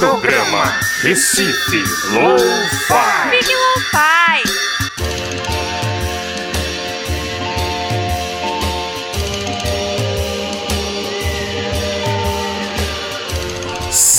Programa Recife Lo-Fi. Fique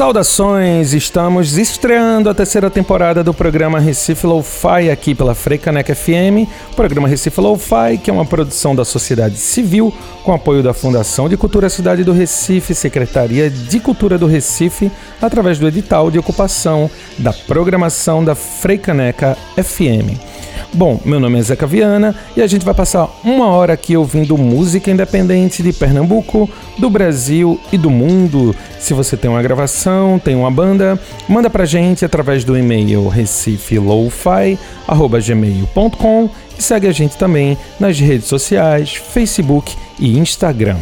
Saudações! Estamos estreando a terceira temporada do programa Recife Lo-Fi aqui pela Freicaneca FM. O programa Recife Lo-Fi, que é uma produção da sociedade civil com apoio da Fundação de Cultura Cidade do Recife, Secretaria de Cultura do Recife, através do edital de ocupação da programação da Freicaneca FM. Bom, meu nome é Zeca Viana e a gente vai passar uma hora aqui ouvindo música independente de Pernambuco, do Brasil e do mundo. Se você tem uma gravação, tem uma banda, manda pra gente através do e-mail recifelowfi.gmail.com e segue a gente também nas redes sociais, Facebook e Instagram.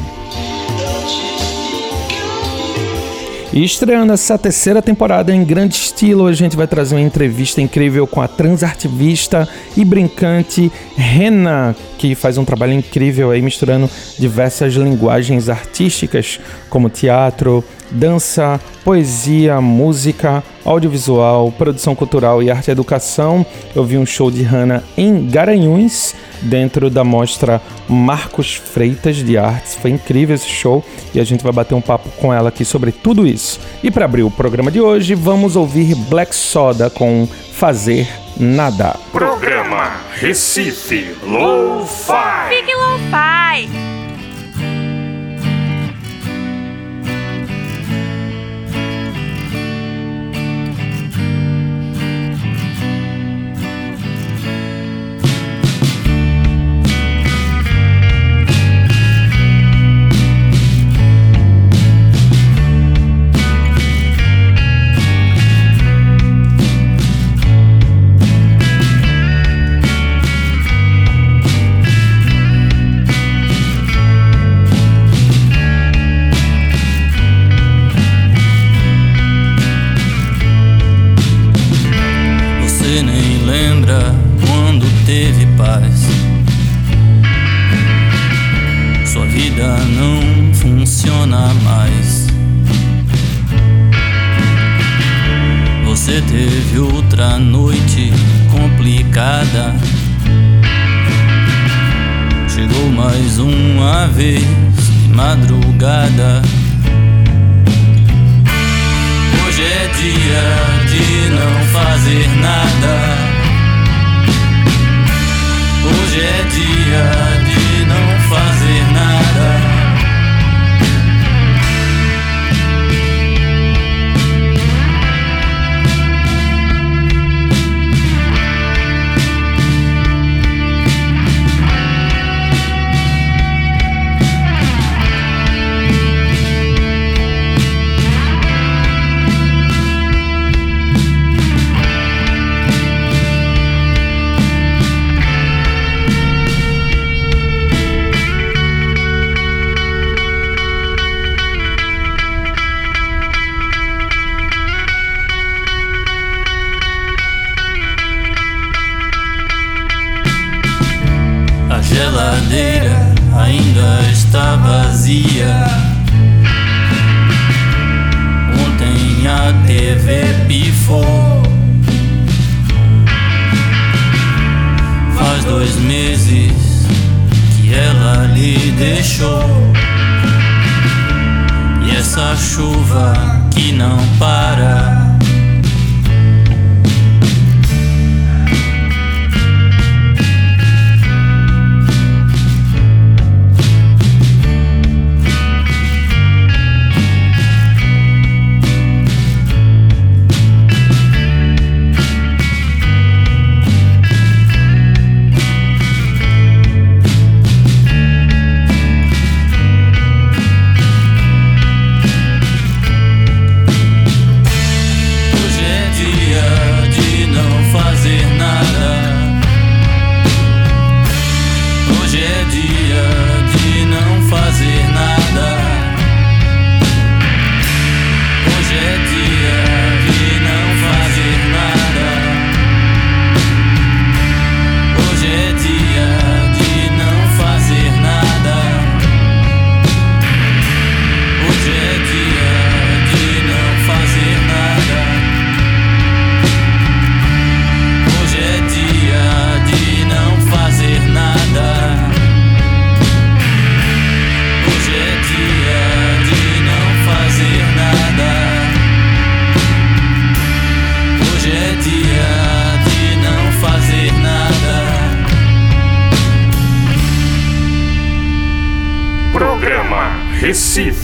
E estreando essa terceira temporada em grande estilo, a gente vai trazer uma entrevista incrível com a transartivista e brincante Rena, que faz um trabalho incrível aí misturando diversas linguagens artísticas, como teatro, dança, poesia, música, audiovisual, produção cultural e arte e educação. Eu vi um show de Hannah em Garanhuns, dentro da mostra Marcos Freitas de Artes. Foi incrível esse show e a gente vai bater um papo com ela aqui sobre tudo isso. E para abrir o programa de hoje, vamos ouvir Black Soda com Fazer Nada. Programa Recife Lo-Fi. Fique Lo-Fi. Você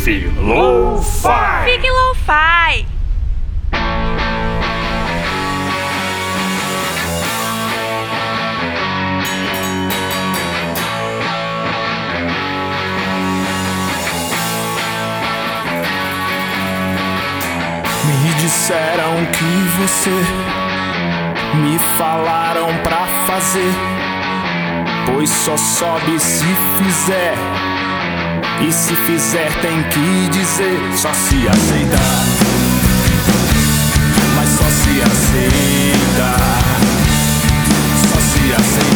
Fique low-fi! Fique low-fi! Me disseram que você me falaram pra fazer, pois só sobe se fizer e se fizer, tem que dizer, só se aceitar. Mas só se aceitar. Só se aceitar.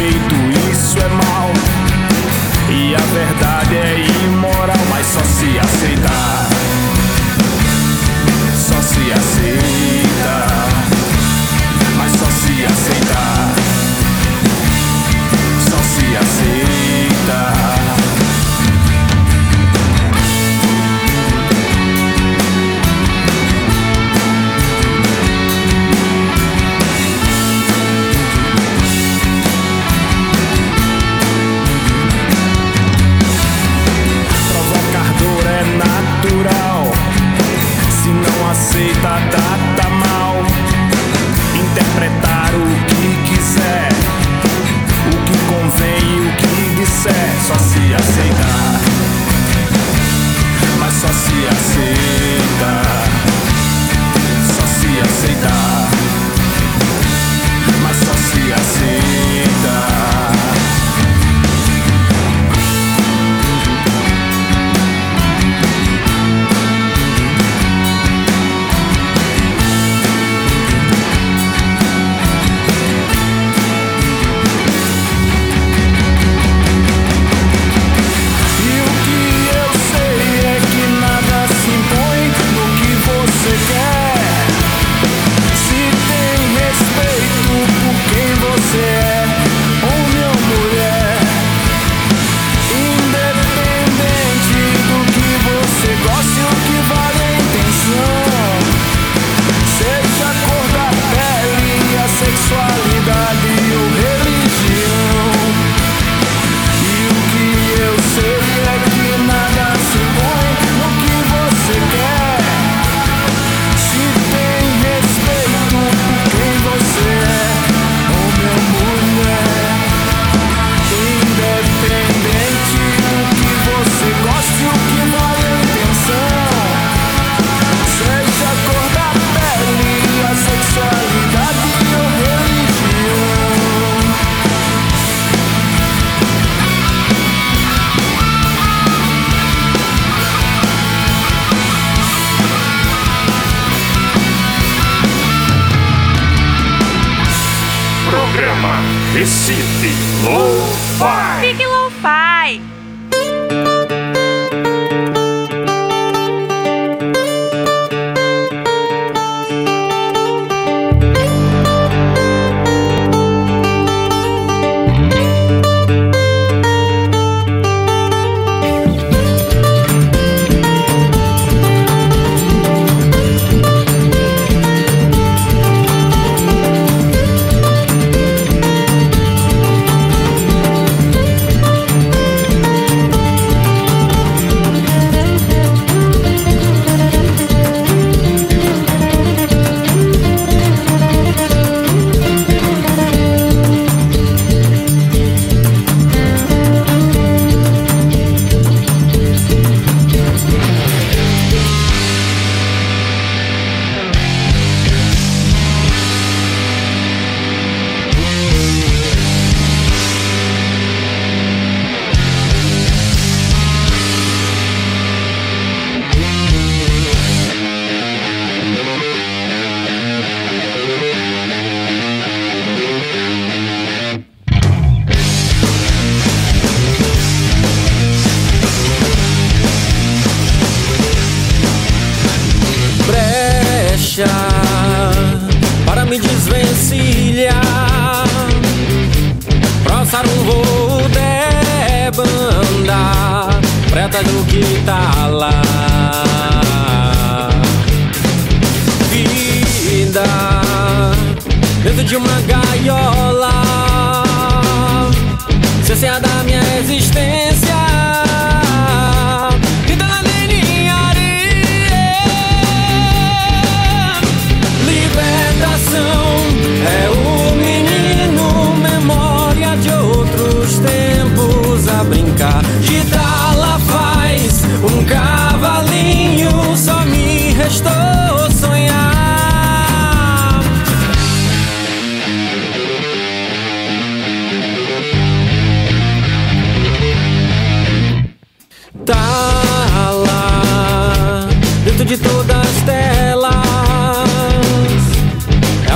feito, isso é mal. E a verdade é imoral, mas só se aceitar. Só se aceitar.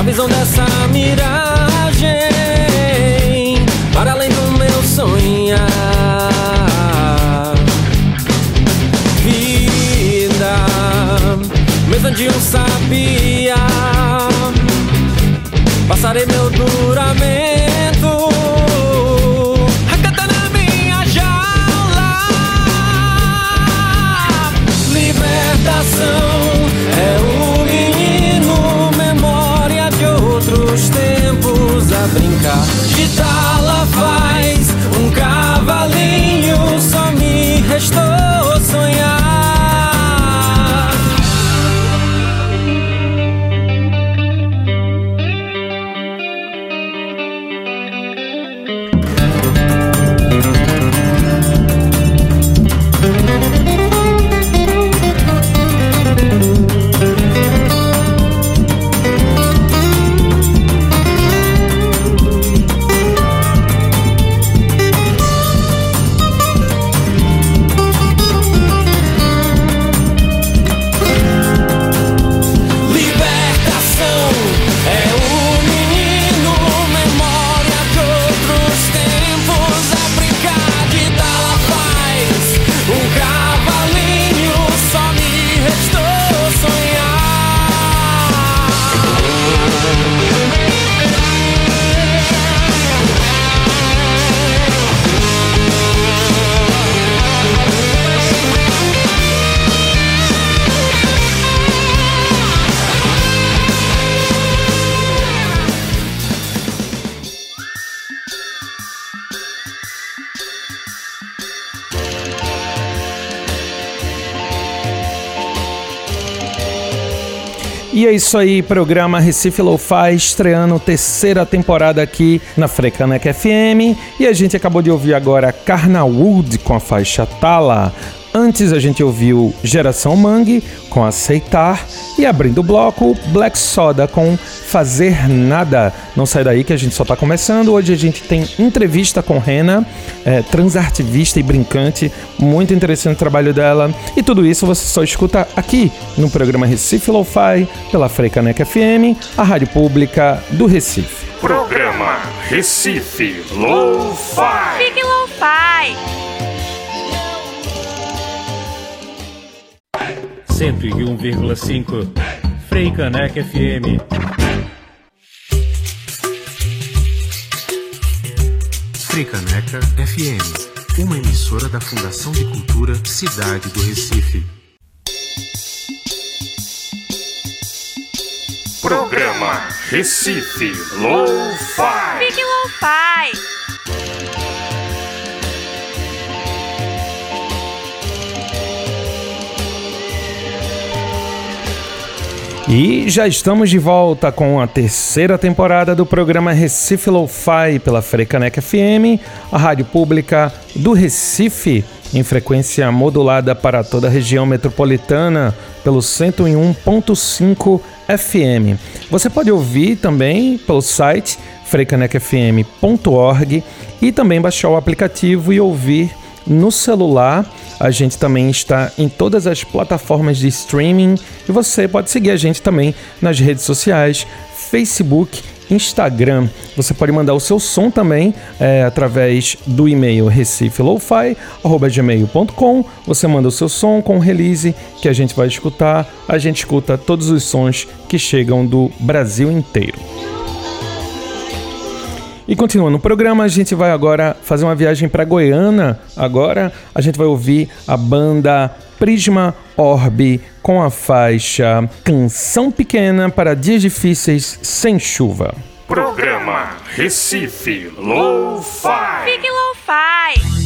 Visão dessa miragem para além do meu sonhar. Vida, mesmo de um sabia, passarei meu duramento. E é isso aí, programa Recife Lo-Fi estreando terceira temporada aqui na Frecanec FM. E a gente acabou de ouvir agora Carnawood com a faixa Tala. Antes a gente ouviu Geração Mangue com Aceitar e abrindo o bloco Black Soda com Fazer Nada. Não sai daí que a gente só tá começando. Hoje a gente tem entrevista com Rena, é, transartivista e brincante. Muito interessante o trabalho dela. E tudo isso você só escuta aqui no programa Recife Lo-Fi pela Freicanec FM, a rádio pública do Recife. Programa Recife Lo-Fi. Fique lo-fi. 101,5 Frei Caneca FM. Fricaneca FM, uma emissora da Fundação de Cultura Cidade do Recife. Programa Recife Lo-Fi. Fique lo-fi. E já estamos de volta com a terceira temporada do programa Recife Lo-Fi pela Frecanec FM, a rádio pública do Recife, em frequência modulada para toda a região metropolitana pelo 101.5 FM. Você pode ouvir também pelo site frecanecfm.org e também baixar o aplicativo e ouvir no celular. A gente também está em todas as plataformas de streaming e você pode seguir a gente também nas redes sociais, Facebook, Instagram. Você pode mandar o seu som também é, através do e-mail recifelofi@gmail.com. Você manda o seu som com release que a gente vai escutar. A gente escuta todos os sons que chegam do Brasil inteiro. E continuando o programa, a gente vai agora fazer uma viagem para Goiânia. Agora a gente vai ouvir a banda Prisma Orbe com a faixa Canção Pequena para Dias Difíceis Sem Chuva. Programa Recife Lo-Fi. Fique Lo-Fi. O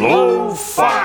Lo-Fi.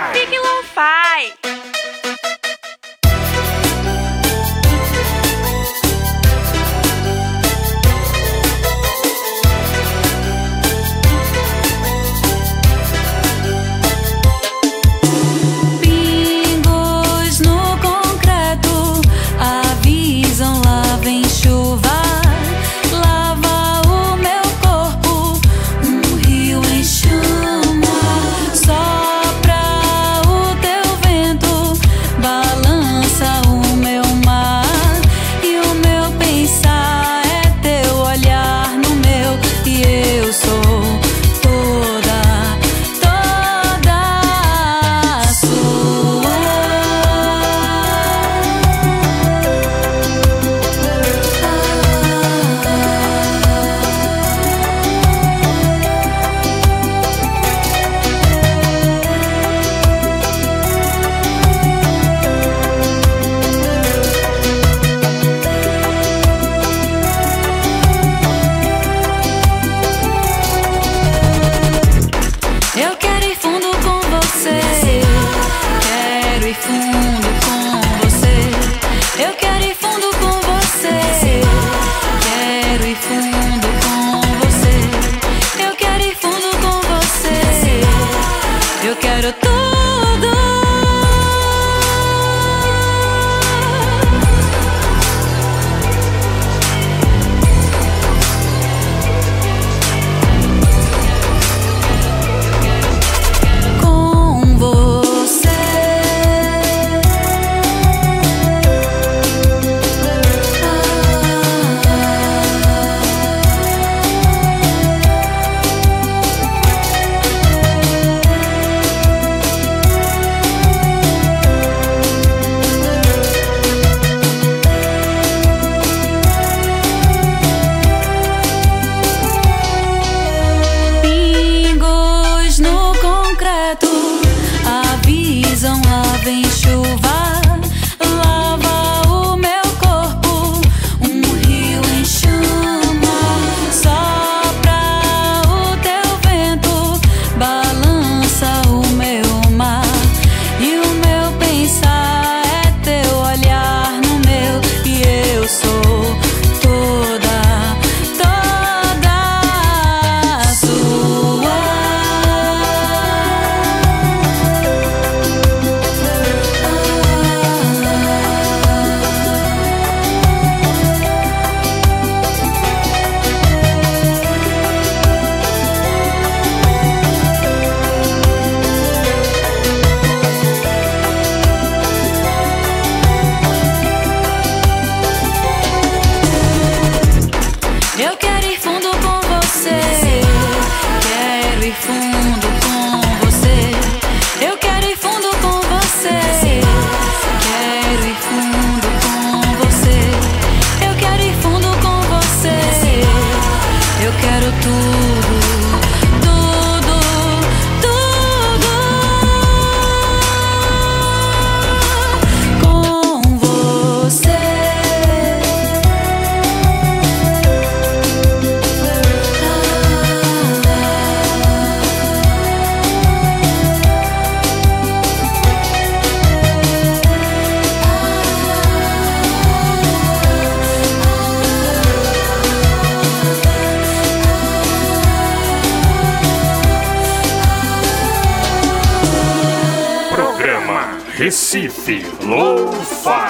Recife Lo-Fi.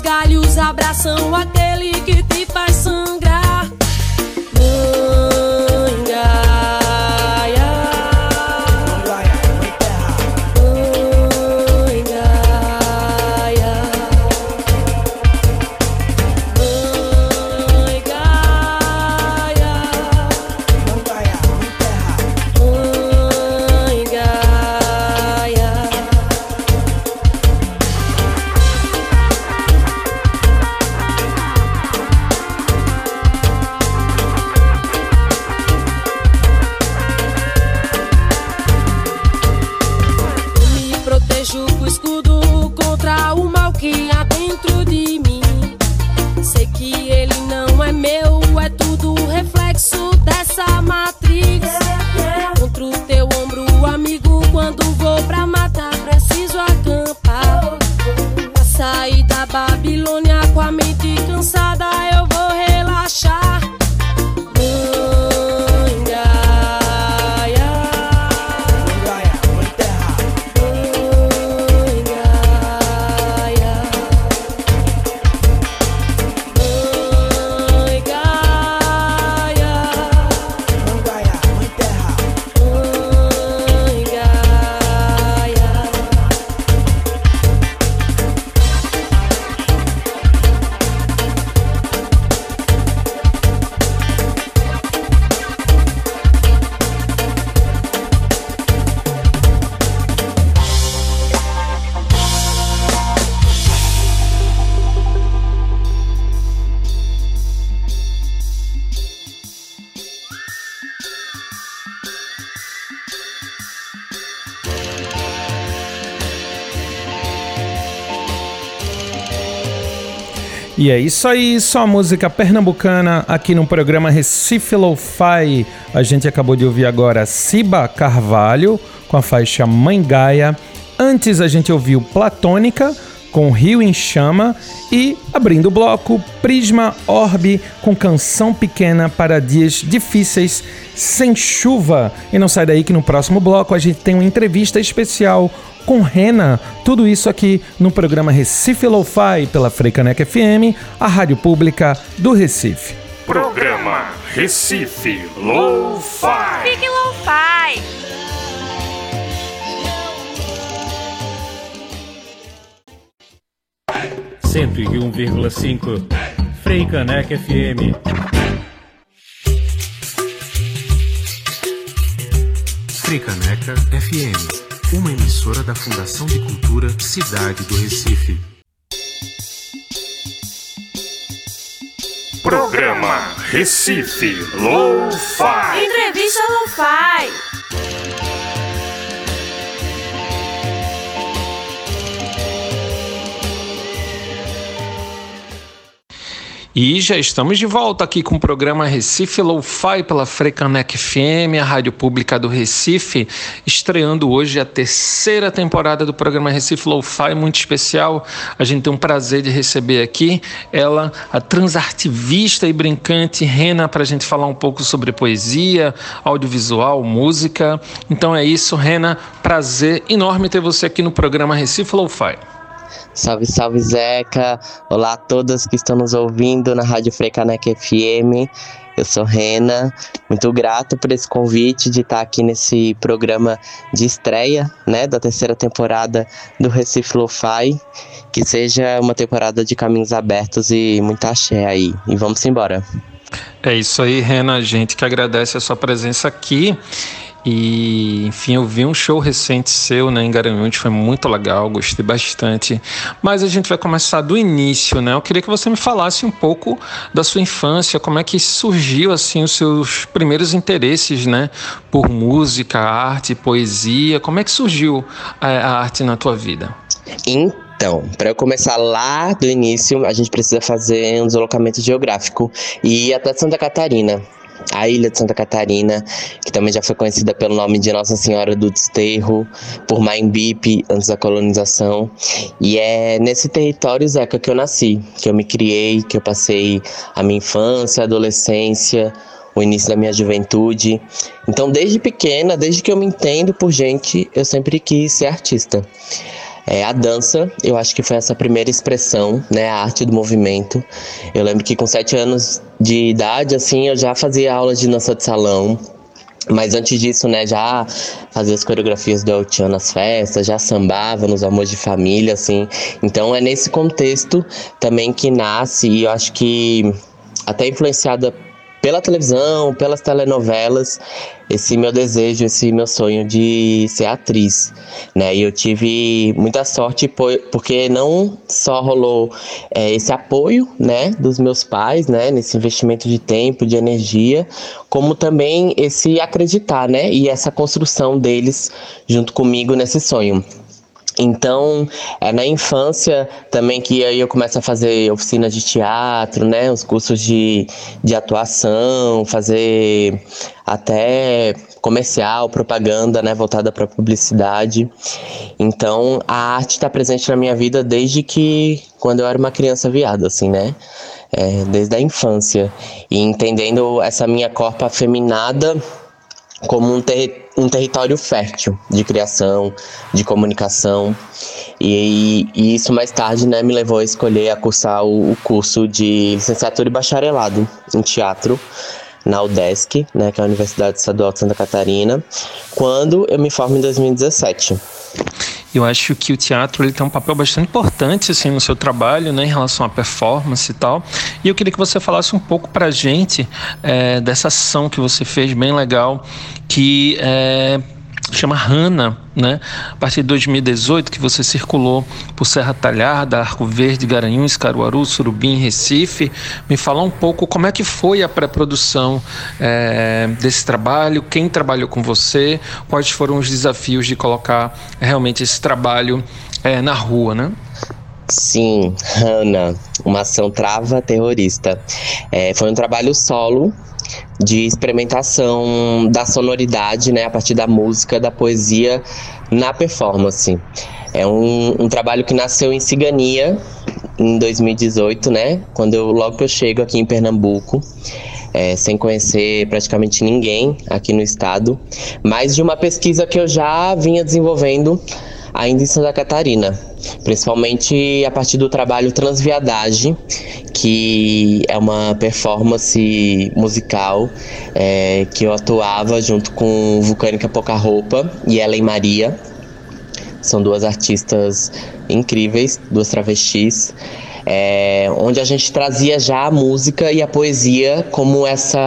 Galhos abraçam aquele que E é isso aí, só música pernambucana aqui no programa Recife Lo-Fi. A gente acabou de ouvir agora Ciba Carvalho com a faixa Mãe Gaia. Antes a gente ouviu Platônica com Rio em Chama e abrindo o bloco Prisma Orbe com canção pequena para dias difíceis sem chuva. E não sai daí que no próximo bloco a gente tem uma entrevista especial com Rena. Tudo isso aqui no programa Recife Lo-Fi pela Freicanec FM, a rádio pública do Recife. Programa Recife Lo-Fi. Fique Lo-Fi. Cento e um vírgula cinco. Frei Caneca FM. Fricaneca FM, uma emissora da Fundação de Cultura Cidade do Recife. Programa Recife Lo-Fi. Entrevista Lo-Fi. E já estamos de volta aqui com o programa Recife Lo-Fi pela Frecanec FM, a rádio pública do Recife, estreando hoje a terceira temporada do programa Recife Lo-Fi, muito especial. A gente tem um prazer de receber aqui ela, a transartivista e brincante Rena, para a gente falar um pouco sobre poesia, audiovisual, música. Então é isso, Rena, prazer enorme ter você aqui no programa Recife Lo-Fi. Salve, salve Zeca! Olá a todos que estão nos ouvindo na Rádio Frecanec FM. Eu sou Rena, muito grato por esse convite de estar aqui nesse programa de estreia, né, da terceira temporada do Recife Lo-Fi. Que seja uma temporada de caminhos abertos e muita axé aí. E vamos embora. É isso aí, Rena. A gente que agradece a sua presença aqui. E, enfim, eu vi um show recente seu, né, em Garanhuns, foi muito legal, gostei bastante. Mas a gente vai começar do início, né? Eu queria que você me falasse um pouco da sua infância, como é que surgiu, assim, os seus primeiros interesses, né, por música, arte, poesia. Como é que surgiu a, a arte na tua vida? Então, para eu começar lá do início, a gente precisa fazer um deslocamento geográfico e até Santa Catarina a ilha de Santa Catarina, que também já foi conhecida pelo nome de Nossa Senhora do Desterro, por Maimbipe, antes da colonização. E é nesse território, Zeca, que eu nasci, que eu me criei, que eu passei a minha infância, adolescência, o início da minha juventude. Então, desde pequena, desde que eu me entendo por gente, eu sempre quis ser artista. É, a dança, eu acho que foi essa primeira expressão, né, a arte do movimento. Eu lembro que com sete anos de idade, assim, eu já fazia aulas de dança de salão, mas antes disso, né, já fazia as coreografias do El Chan nas festas, já sambava nos almoços de família, assim. Então é nesse contexto também que nasce, e eu acho que até influenciada pela televisão, pelas telenovelas, esse meu desejo, esse meu sonho de ser atriz, né? E eu tive muita sorte porque não só rolou é, esse apoio, né, dos meus pais, né, nesse investimento de tempo, de energia, como também esse acreditar, né, e essa construção deles junto comigo nesse sonho. Então, é na infância também que aí eu começo a fazer oficinas de teatro, né? Os cursos de, de atuação, fazer até comercial, propaganda, né? Voltada para publicidade. Então, a arte está presente na minha vida desde que, quando eu era uma criança viada, assim, né? É, desde a infância. E entendendo essa minha corpa afeminada como um, ter, um território fértil de criação, de comunicação. E, e, isso mais tarde né, me levou a escolher a cursar o, o curso de licenciatura e bacharelado em teatro na UDESC, né, que é a Universidade Estadual de Santa Catarina, quando eu me formo em 2017. Eu acho que o teatro ele tem um papel bastante importante assim no seu trabalho, né, em relação à performance e tal. E eu queria que você falasse um pouco para a gente é, dessa ação que você fez bem legal, que é, chama Rana, né? A partir de 2018 que você circulou por Serra Talhada, Arco Verde, Garanhuns, Caruaru, Surubim, Recife. Me fala um pouco como é que foi a pré-produção é, desse trabalho, quem trabalhou com você, quais foram os desafios de colocar realmente esse trabalho é, na rua, né? Sim, Rana, uma ação trava terrorista. É, foi um trabalho solo de experimentação da sonoridade, né, a partir da música, da poesia na performance. É um, um trabalho que nasceu em Cigania em 2018, né, quando eu logo que eu chego aqui em Pernambuco. É, sem conhecer praticamente ninguém aqui no estado, mas de uma pesquisa que eu já vinha desenvolvendo ainda em Santa Catarina, principalmente a partir do trabalho Transviadagem, que é uma performance musical é, que eu atuava junto com Vulcânica Pouca Roupa e Ellen Maria. São duas artistas incríveis, duas travestis é, onde a gente trazia já a música e a poesia como essa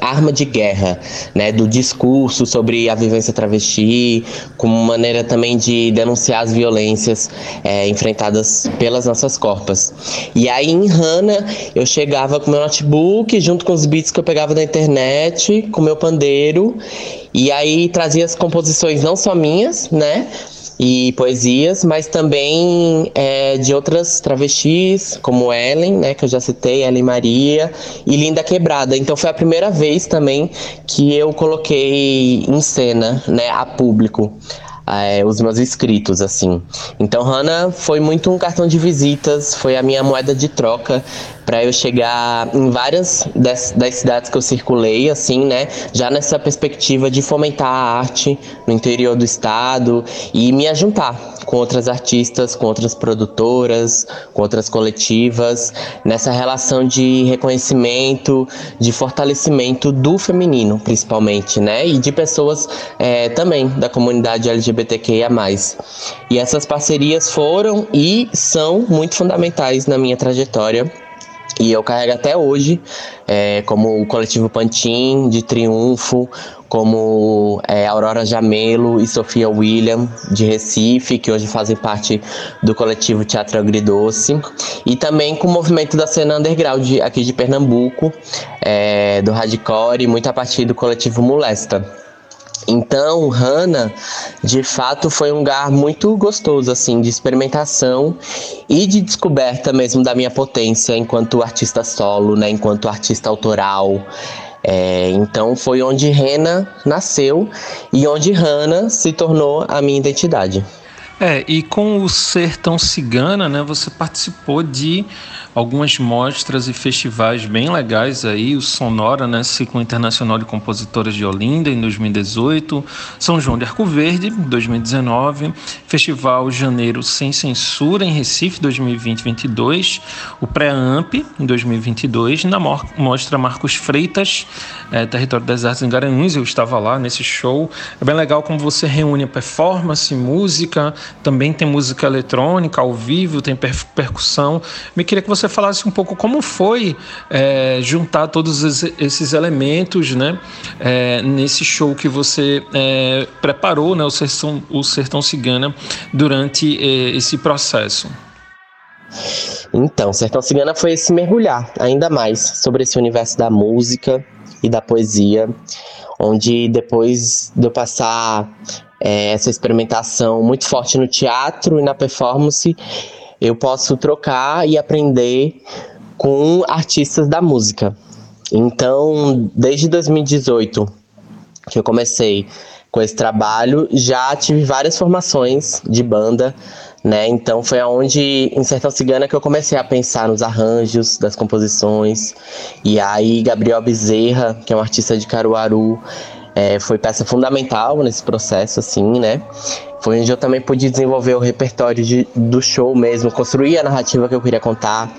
arma de guerra, né, do discurso sobre a vivência travesti, como maneira também de denunciar as violências é, enfrentadas pelas nossas corpas. E aí em Hana eu chegava com meu notebook junto com os beats que eu pegava da internet, com meu pandeiro e aí trazia as composições não só minhas, né, e poesias, mas também é, de outras travestis, como Ellen, né, que eu já citei, Ellen Maria, e Linda Quebrada. Então foi a primeira vez também que eu coloquei em cena, né, a público. É, os meus escritos, assim. Então, Hannah foi muito um cartão de visitas, foi a minha moeda de troca para eu chegar em várias das, das, cidades que eu circulei, assim, né? Já nessa perspectiva de fomentar a arte no interior do estado e me ajuntar com outras artistas, com outras produtoras, com outras coletivas, nessa relação de reconhecimento, de fortalecimento do feminino, principalmente, né? E de pessoas é, também da comunidade LGBTQIA. E essas parcerias foram e são muito fundamentais na minha trajetória E eu carrego até hoje, é, como o coletivo Pantin, de Triunfo, como é, Aurora Jamelo e Sofia William, de Recife, que hoje fazem parte do coletivo Teatro Agridoce, e também com o movimento da cena underground aqui de Pernambuco, é, do hardcore, muito a partir do coletivo Molesta. Então, Hannah, de fato, foi um lugar muito gostoso, assim, de experimentação e de descoberta mesmo da minha potência enquanto artista solo, né, enquanto artista autoral. É, então, foi onde Rena nasceu e onde Hannah se tornou a minha identidade. É, e com o Sertão Cigana, né, você participou de algumas mostras e festivais bem legais aí, o Sonora, né, Ciclo Internacional de Compositoras de Olinda em 2018, São João de Arco Verde 2019, Festival Janeiro Sem Censura em Recife 2020-22, o Pré-Amp em 2022, na mostra Marcos Freitas, é, Território das Artes em Garanhuns, eu estava lá nesse show. É bem legal como você reúne performance, música, também tem música eletrônica ao vivo, tem per percussão. Me queria que você falasse um pouco como foi é, juntar todos esses elementos, né, é, nesse show que você é, preparou, né, o Sertão, o Sertão Cigana, durante é, esse processo. Então, Sertão Cigana foi esse mergulhar ainda mais sobre esse universo da música e da poesia, onde depois de eu passar é, essa experimentação muito forte no teatro e na performance, eu posso trocar e aprender com artistas da música. Então, desde 2018 que eu comecei com esse trabalho, já tive várias formações de banda, né? Então foi aonde em Sertão Cigana que eu comecei a pensar nos arranjos das composições. E aí Gabriel Bezerra, que é um artista de Caruaru, é, foi peça fundamental nesse processo, assim, né? Foi onde eu também pude desenvolver o repertório de, do show mesmo, construir a narrativa que eu queria contar,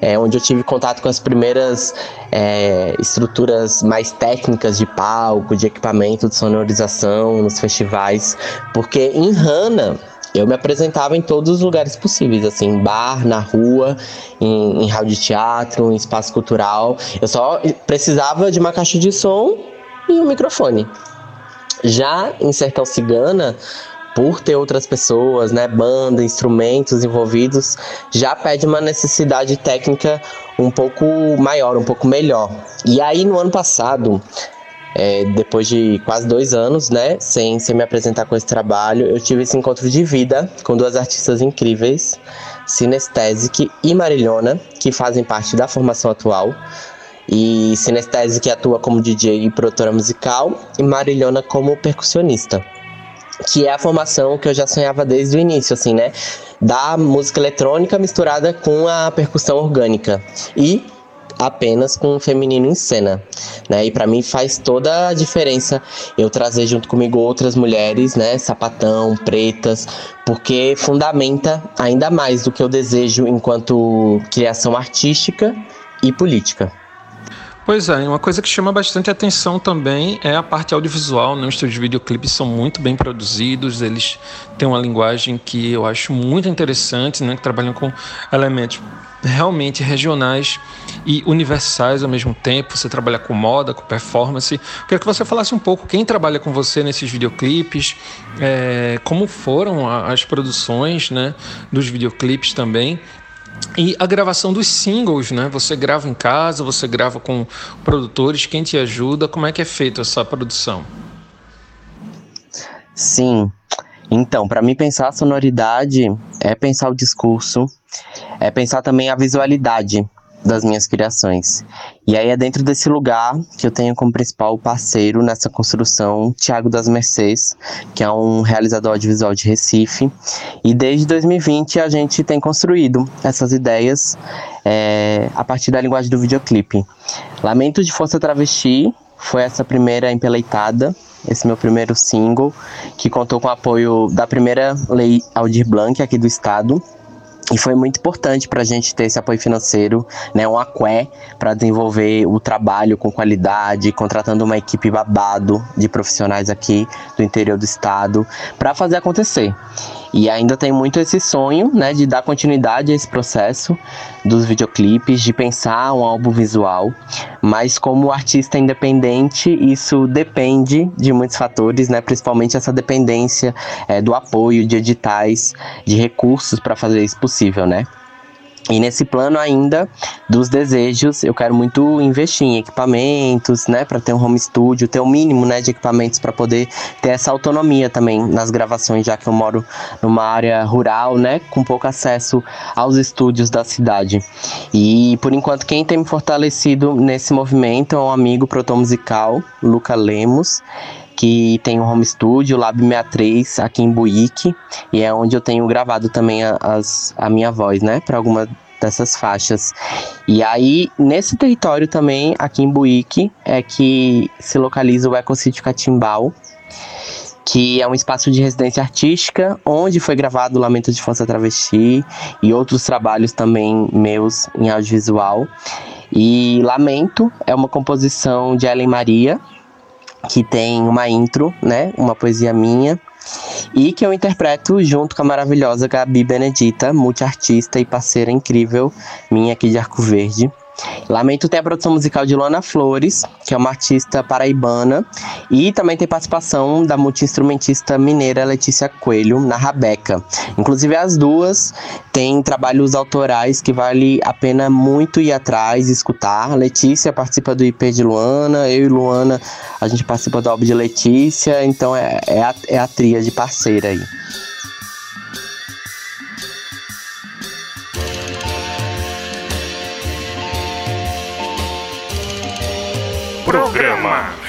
é, onde eu tive contato com as primeiras é, estruturas mais técnicas de palco, de equipamento, de sonorização nos festivais, porque em Hana eu me apresentava em todos os lugares possíveis, assim, em bar, na rua, em, em hall de teatro, em espaço cultural. Eu só precisava de uma caixa de som e um microfone. Já em Sertão Cigana, por ter outras pessoas, né, banda, instrumentos envolvidos, já pede uma necessidade técnica um pouco maior, um pouco melhor. E aí no ano passado, é, depois de quase dois anos, né, sem, sem me apresentar com esse trabalho, eu tive esse encontro de vida com duas artistas incríveis, Sinestesic e Marilhona, que fazem parte da formação atual e Sinestese que atua como DJ e produtora musical e Marilhona como percussionista. Que é a formação que eu já sonhava desde o início, assim, né? Da música eletrônica misturada com a percussão orgânica. E apenas com o feminino em cena, né? E para mim faz toda a diferença eu trazer junto comigo outras mulheres, né, sapatão, pretas, porque fundamenta ainda mais do que eu desejo enquanto criação artística e política. Pois é, uma coisa que chama bastante atenção também é a parte audiovisual. Né? Os seus videoclipes são muito bem produzidos, eles têm uma linguagem que eu acho muito interessante, né? que trabalham com elementos realmente regionais e universais ao mesmo tempo. Você trabalha com moda, com performance. Queria que você falasse um pouco quem trabalha com você nesses videoclipes, é, como foram as produções né, dos videoclipes também e a gravação dos singles, né? Você grava em casa, você grava com produtores, quem te ajuda? Como é que é feita essa produção? Sim. Então, para mim pensar a sonoridade é pensar o discurso, é pensar também a visualidade das minhas criações. E aí é dentro desse lugar que eu tenho como principal parceiro nessa construção Tiago das Mercês, que é um realizador audiovisual de Recife. E desde 2020 a gente tem construído essas ideias é, a partir da linguagem do videoclipe. Lamento de Força Travesti foi essa primeira empeleitada esse meu primeiro single, que contou com o apoio da primeira lei Aldir Blanc aqui do estado, e foi muito importante para a gente ter esse apoio financeiro, né, um aqué para desenvolver o trabalho com qualidade, contratando uma equipe babado de profissionais aqui do interior do estado para fazer acontecer. E ainda tem muito esse sonho, né, de dar continuidade a esse processo dos videoclipes, de pensar um álbum visual, mas como artista independente, isso depende de muitos fatores, né, principalmente essa dependência é, do apoio de editais, de recursos para fazer isso possível, né? E nesse plano ainda dos desejos, eu quero muito investir em equipamentos, né, para ter um home studio, ter o um mínimo, né, de equipamentos para poder ter essa autonomia também nas gravações, já que eu moro numa área rural, né, com pouco acesso aos estúdios da cidade. E por enquanto quem tem me fortalecido nesse movimento é um amigo produtor musical, Luca Lemos que tem um home studio, Lab 63, aqui em Buíque, e é onde eu tenho gravado também a, as, a minha voz, né, para alguma dessas faixas. E aí, nesse território também, aqui em Buíque, é que se localiza o Ecocity Catimbau, que é um espaço de residência artística, onde foi gravado Lamento de Força Travesti e outros trabalhos também meus em audiovisual. E Lamento é uma composição de Ellen Maria, que tem uma intro, né? Uma poesia minha. E que eu interpreto junto com a maravilhosa Gabi Benedita, multiartista e parceira incrível minha aqui de Arco Verde. Lamento tem a produção musical de Luana Flores, que é uma artista paraibana, e também tem participação da multi-instrumentista mineira Letícia Coelho na Rabeca. Inclusive as duas têm trabalhos autorais que vale a pena muito ir atrás, escutar. Letícia participa do IP de Luana, eu e Luana a gente participa do álbum de Letícia, então é, é, a, é a tria de parceira aí.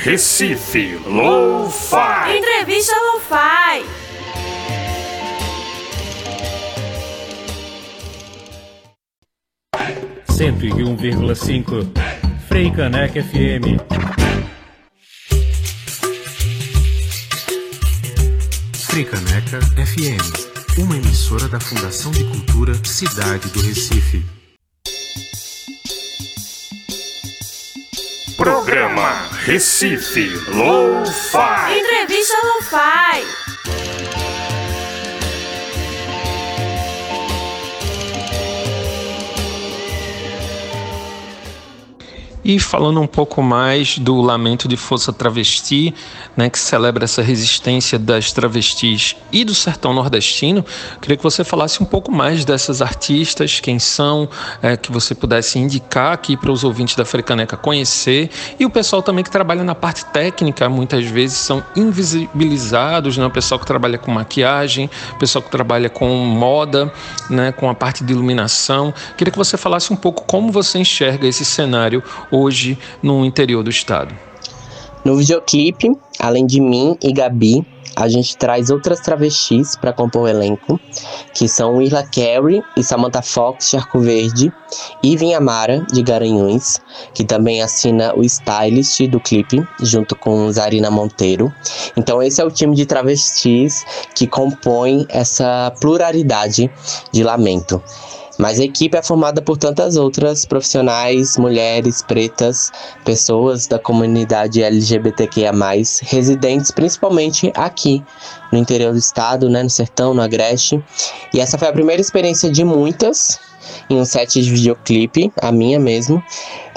Recife Lo-Fi. Entrevista Lo-Fi. Cento e um vírgula cinco. Frei Caneca FM. Fricaneca FM, uma emissora da Fundação de Cultura Cidade do Recife. Programa Recife Lo-Fi. Entrevista Lo-Fi. E falando um pouco mais do Lamento de Força Travesti, né, que celebra essa resistência das travestis e do sertão nordestino, queria que você falasse um pouco mais dessas artistas, quem são, é, que você pudesse indicar aqui para os ouvintes da Frecaneca conhecer, e o pessoal também que trabalha na parte técnica, muitas vezes são invisibilizados, né, o pessoal que trabalha com maquiagem, o pessoal que trabalha com moda, né, com a parte de iluminação. Queria que você falasse um pouco como você enxerga esse cenário hoje no interior do estado? No videoclipe, além de mim e Gabi, a gente traz outras travestis para compor o elenco, que são Irla Carey e Samantha Fox de Arco Verde, Ivan Amara de Garanhuns, que também assina o stylist do clipe, junto com Zarina Monteiro. Então esse é o time de travestis que compõe essa pluralidade de lamento. Mas a equipe é formada por tantas outras profissionais, mulheres, pretas, pessoas da comunidade LGBTQIA, residentes principalmente aqui no interior do estado, né, no sertão, no Agreste. E essa foi a primeira experiência de muitas em um set de videoclipe, a minha mesmo.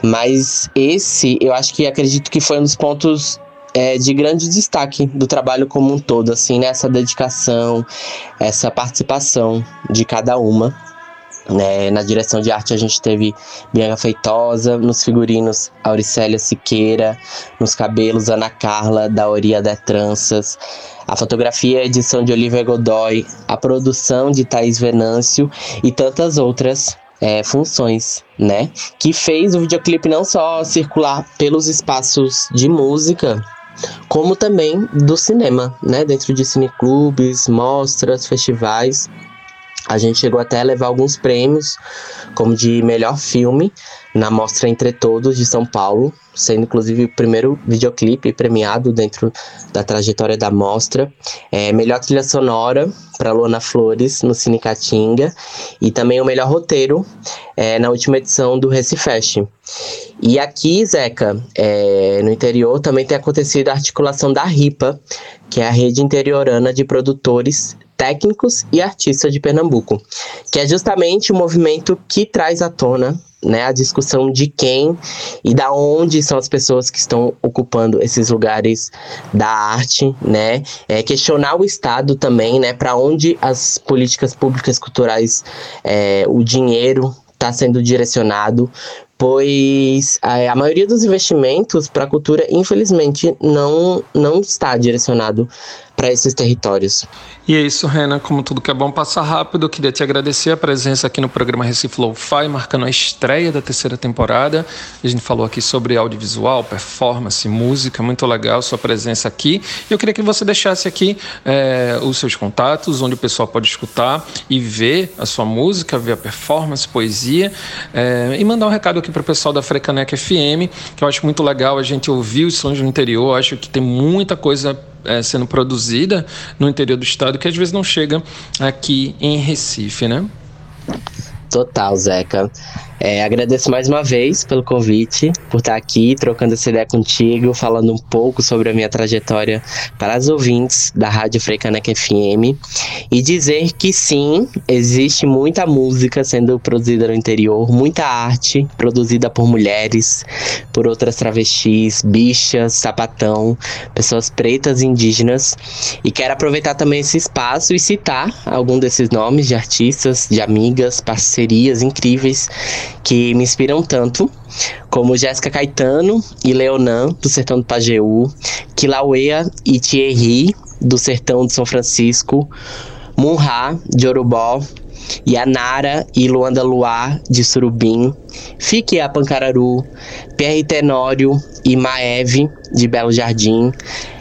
Mas esse, eu acho que acredito que foi um dos pontos é, de grande destaque do trabalho como um todo, assim, nessa né? dedicação, essa participação de cada uma. Né, na direção de arte a gente teve Bianca Feitosa, nos figurinos Auricélia Siqueira, nos cabelos Ana Carla, da Oria de Tranças, a fotografia edição de Olivia Godoy, a produção de Thaís Venâncio e tantas outras é, funções, né? Que fez o videoclipe não só circular pelos espaços de música, como também do cinema, né? Dentro de cineclubes, mostras, festivais. A gente chegou até a levar alguns prêmios, como de melhor filme, na Mostra Entre Todos de São Paulo, sendo inclusive o primeiro videoclipe premiado dentro da trajetória da mostra. É, melhor trilha sonora para Luana Flores no Cine Catinga e também o melhor roteiro é, na última edição do Recifest. E aqui, Zeca, é, no interior também tem acontecido a articulação da RIPA, que é a Rede Interiorana de Produtores técnicos e artistas de Pernambuco, que é justamente o movimento que traz à tona né, a discussão de quem e da onde são as pessoas que estão ocupando esses lugares da arte, né, é, questionar o Estado também, né, para onde as políticas públicas culturais, é, o dinheiro está sendo direcionado, pois a, a maioria dos investimentos para a cultura, infelizmente, não, não está direcionado para esses territórios. E é isso, Rena. Como tudo que é bom passa rápido, eu queria te agradecer a presença aqui no programa Recife Lo-Fi, marcando a estreia da terceira temporada. A gente falou aqui sobre audiovisual, performance, música, muito legal sua presença aqui. E eu queria que você deixasse aqui é, os seus contatos, onde o pessoal pode escutar e ver a sua música, ver a performance, poesia, é, e mandar um recado aqui para o pessoal da Frecaneca FM, que eu acho muito legal a gente ouvir os sons do interior. Acho que tem muita coisa é, sendo produzida no interior do estado que às vezes não chega aqui em Recife, né? Total, Zeca. É, agradeço mais uma vez pelo convite, por estar aqui trocando essa ideia contigo, falando um pouco sobre a minha trajetória para as ouvintes da Rádio Freicaneca FM e dizer que sim, existe muita música sendo produzida no interior, muita arte produzida por mulheres, por outras travestis, bichas, sapatão, pessoas pretas e indígenas. E quero aproveitar também esse espaço e citar algum desses nomes de artistas, de amigas, parcerias incríveis que me inspiram tanto, como Jéssica Caetano e Leonan, do Sertão do Pajeú, Kilauea e Thierry, do Sertão de São Francisco, Munha, de Orubó, Yanara e Luanda Luar, de Surubim, Fique a Pancararu, Pierre Tenório e Maeve, de Belo Jardim,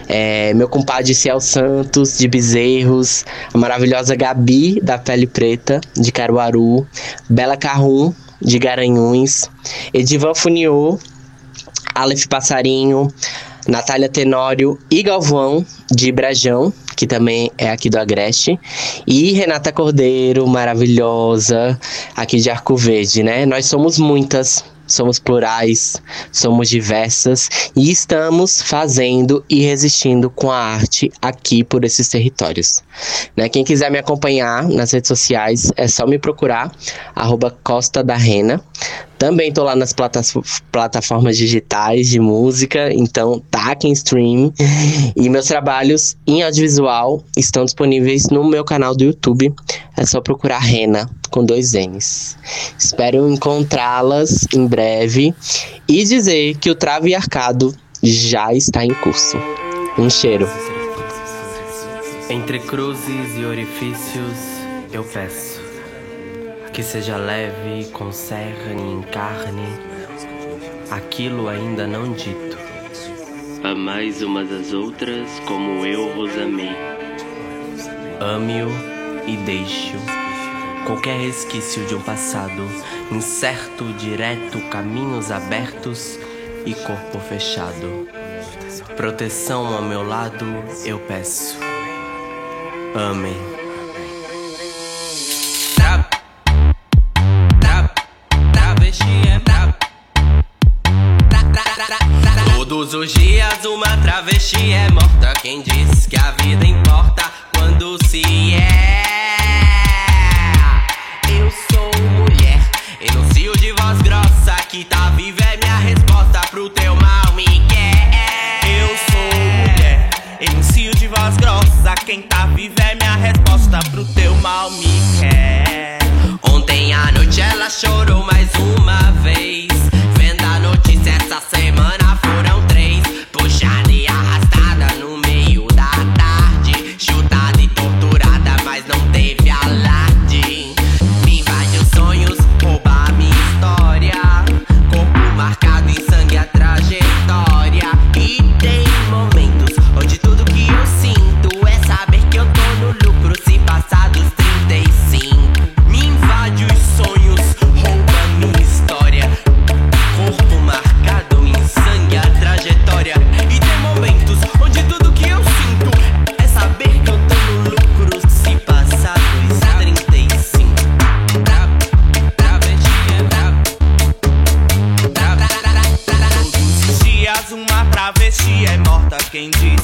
é, meu compadre Ciel Santos, de Bezerros, a maravilhosa Gabi, da Pele Preta, de Caruaru, Bela Carrum, de Garanhuns, Edivan Funiô, Aleph Passarinho, Natália Tenório e Galvão, de Brajão, que também é aqui do Agreste, e Renata Cordeiro, maravilhosa, aqui de Arco Verde, né? Nós somos muitas, somos plurais, somos diversas e estamos fazendo e resistindo com a arte aqui por esses territórios. Né? Quem quiser me acompanhar nas redes sociais é só me procurar, arroba Costa da Rena. Também tô lá nas plata plataformas digitais de música, então taquem stream. E meus trabalhos em audiovisual estão disponíveis no meu canal do YouTube. É só procurar Rena com dois N's. Espero encontrá-las em breve e dizer que o Trave Arcado já está em curso. Um cheiro. Entre cruzes e orifícios, eu peço que seja leve, concerne e encarne aquilo ainda não dito. Amais umas às outras como eu vos amei. Ame-o e deixe-o. Qualquer resquício de um passado incerto, direto, caminhos abertos e corpo fechado. Proteção ao meu lado, eu peço. Amém. Todos os dias uma travesti é morta. Quem diz que a vida importa quando se é? Pro teu mal me quer. Ontem à noite ela chorou mais uma quem diz.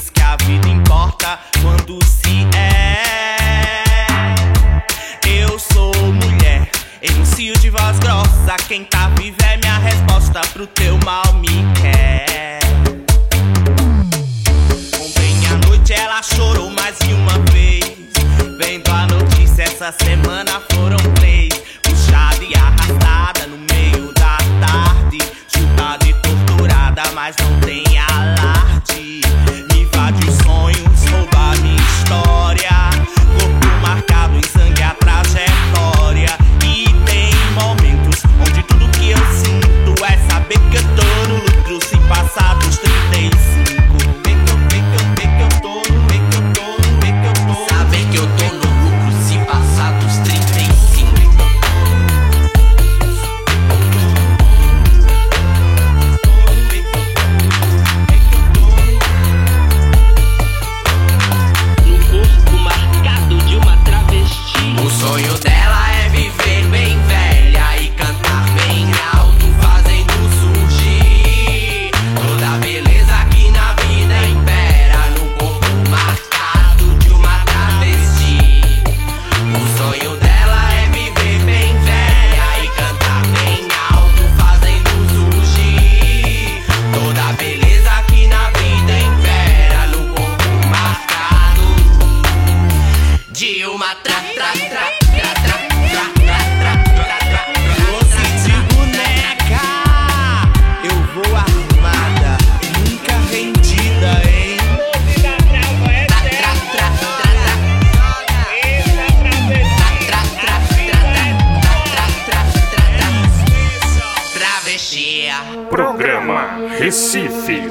Recife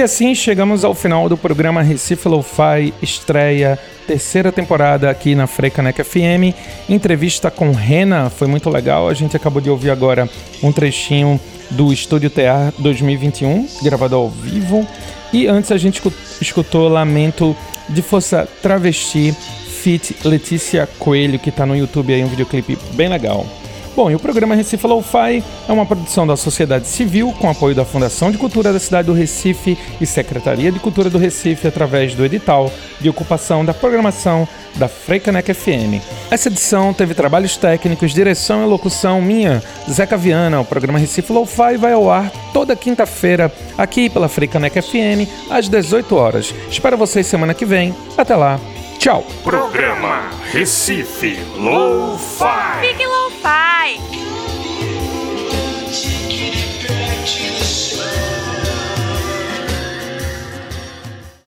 E assim chegamos ao final do programa Recife Lo-Fi, estreia, terceira temporada aqui na Frecanec FM. Entrevista com Rena, foi muito legal. A gente acabou de ouvir agora um trechinho do Estúdio TR 2021, gravado ao vivo. E antes a gente escu- escutou Lamento de Força Travesti, Fit Letícia Coelho, que tá no YouTube aí, um videoclipe bem legal. Bom, e o programa Recife Lo-Fi é uma produção da sociedade civil com apoio da Fundação de Cultura da cidade do Recife e Secretaria de Cultura do Recife através do edital de ocupação da programação da Freicanec FM. Essa edição teve trabalhos técnicos, direção e locução minha, Zeca Viana. O programa Recife Lo-Fi vai ao ar toda quinta-feira aqui pela Freicanec FM às 18 horas. Espero vocês semana que vem. Até lá. Tchau. Programa Recife Lo-Fi. Fique Lo-Fi.